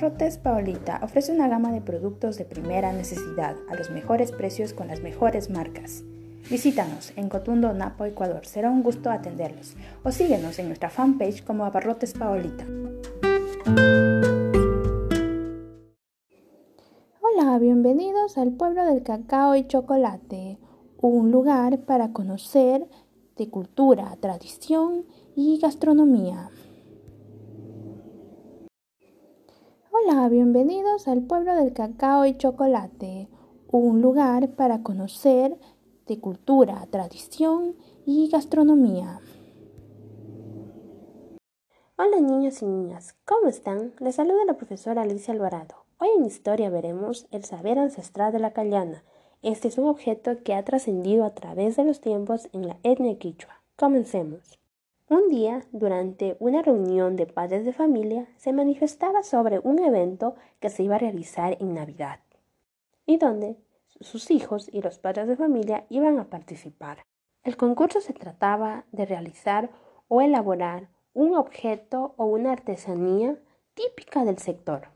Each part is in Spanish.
Abarrotes Paolita ofrece una gama de productos de primera necesidad a los mejores precios con las mejores marcas. Visítanos en Cotundo, Napo, Ecuador. Será un gusto atenderlos. O síguenos en nuestra fanpage como Abarrotes Paolita. Hola, bienvenidos al pueblo del cacao y chocolate, un lugar para conocer de cultura, tradición y gastronomía. Hola, bienvenidos al pueblo del cacao y chocolate, un lugar para conocer de cultura, tradición y gastronomía. Hola niños y niñas, ¿cómo están? Les saluda la profesora Alicia Alvarado. Hoy en Historia veremos el saber ancestral de la callana. Este es un objeto que ha trascendido a través de los tiempos en la etnia quichua. Comencemos. Un día, durante una reunión de padres de familia, se manifestaba sobre un evento que se iba a realizar en Navidad y donde sus hijos y los padres de familia iban a participar. El concurso se trataba de realizar o elaborar un objeto o una artesanía típica del sector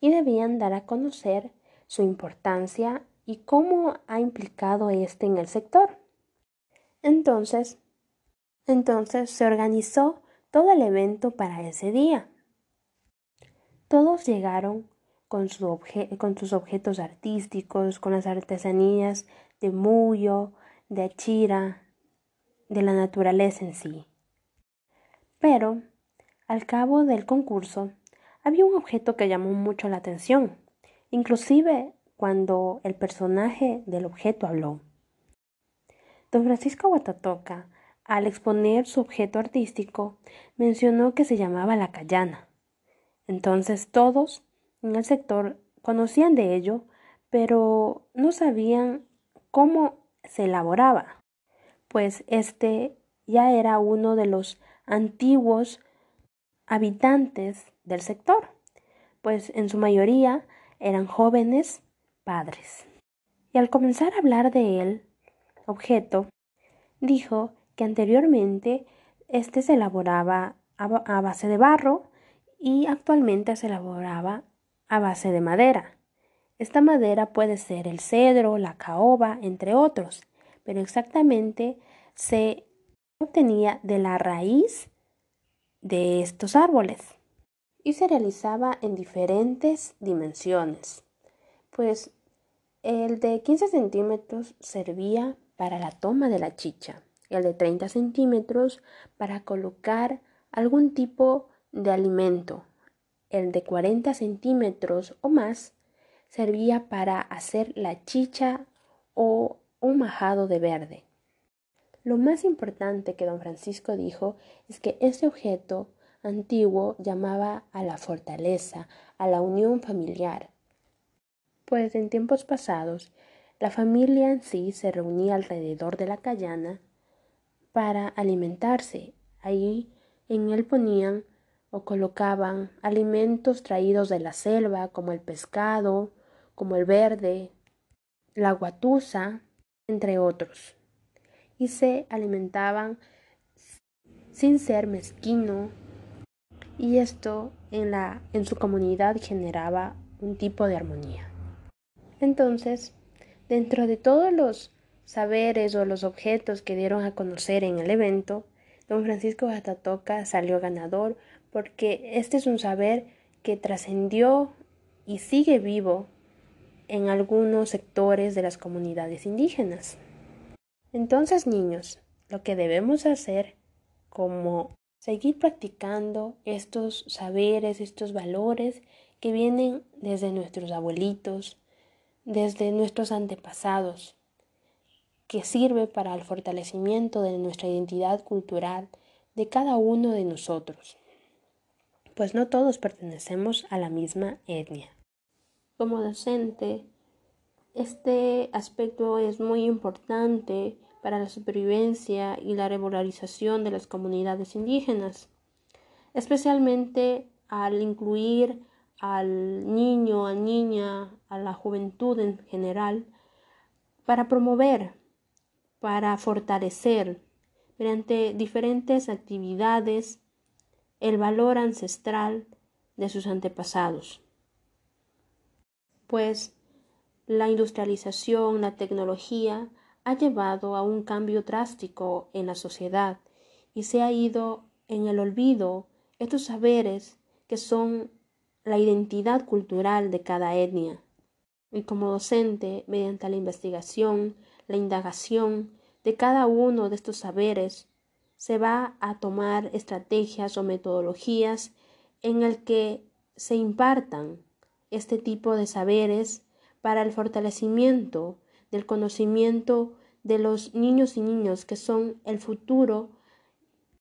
y debían dar a conocer su importancia y cómo ha implicado este en el sector. Entonces, entonces se organizó todo el evento para ese día. Todos llegaron con, sus objetos artísticos, con las artesanías de Muyo, de Achira, de la naturaleza en sí. Pero, al cabo del concurso, había un objeto que llamó mucho la atención, inclusive cuando el personaje del objeto habló. Don Francisco Guatatoca al exponer su objeto artístico, mencionó que se llamaba la callana. Entonces todos en el sector conocían de ello, pero no sabían cómo se elaboraba, pues este ya era uno de los antiguos habitantes del sector, pues en su mayoría eran jóvenes padres. Y al comenzar a hablar de él, objeto, dijo anteriormente este se elaboraba a base de barro y actualmente se elaboraba a base de madera. Esta madera puede ser el cedro, la caoba, entre otros, pero exactamente se obtenía de la raíz de estos árboles y se realizaba en diferentes dimensiones, pues el de 15 centímetros servía para la toma de la chicha el de 30 centímetros para colocar algún tipo de alimento. El de 40 centímetros o más servía para hacer la chicha o un majado de verde. Lo más importante que don Francisco dijo es que este objeto antiguo llamaba a la fortaleza, a la unión familiar, pues en tiempos pasados la familia en sí se reunía alrededor de la callana para alimentarse. Ahí en él ponían o colocaban alimentos traídos de la selva, como el pescado, como el verde, la guatusa, entre otros. Y se alimentaban sin ser mezquino. Y esto en, la, en su comunidad generaba un tipo de armonía. Entonces, dentro de todos los saberes o los objetos que dieron a conocer en el evento, don Francisco Atatoca salió ganador porque este es un saber que trascendió y sigue vivo en algunos sectores de las comunidades indígenas. Entonces, niños, lo que debemos hacer como seguir practicando estos saberes, estos valores que vienen desde nuestros abuelitos, desde nuestros antepasados, que sirve para el fortalecimiento de nuestra identidad cultural de cada uno de nosotros, pues no todos pertenecemos a la misma etnia. Como docente, este aspecto es muy importante para la supervivencia y la regularización de las comunidades indígenas, especialmente al incluir al niño, a niña, a la juventud en general, para promover para fortalecer mediante diferentes actividades el valor ancestral de sus antepasados. Pues la industrialización, la tecnología ha llevado a un cambio drástico en la sociedad y se ha ido en el olvido estos saberes que son la identidad cultural de cada etnia. Y como docente, mediante la investigación, la indagación de cada uno de estos saberes, se va a tomar estrategias o metodologías en el que se impartan este tipo de saberes para el fortalecimiento del conocimiento de los niños y niños que son el futuro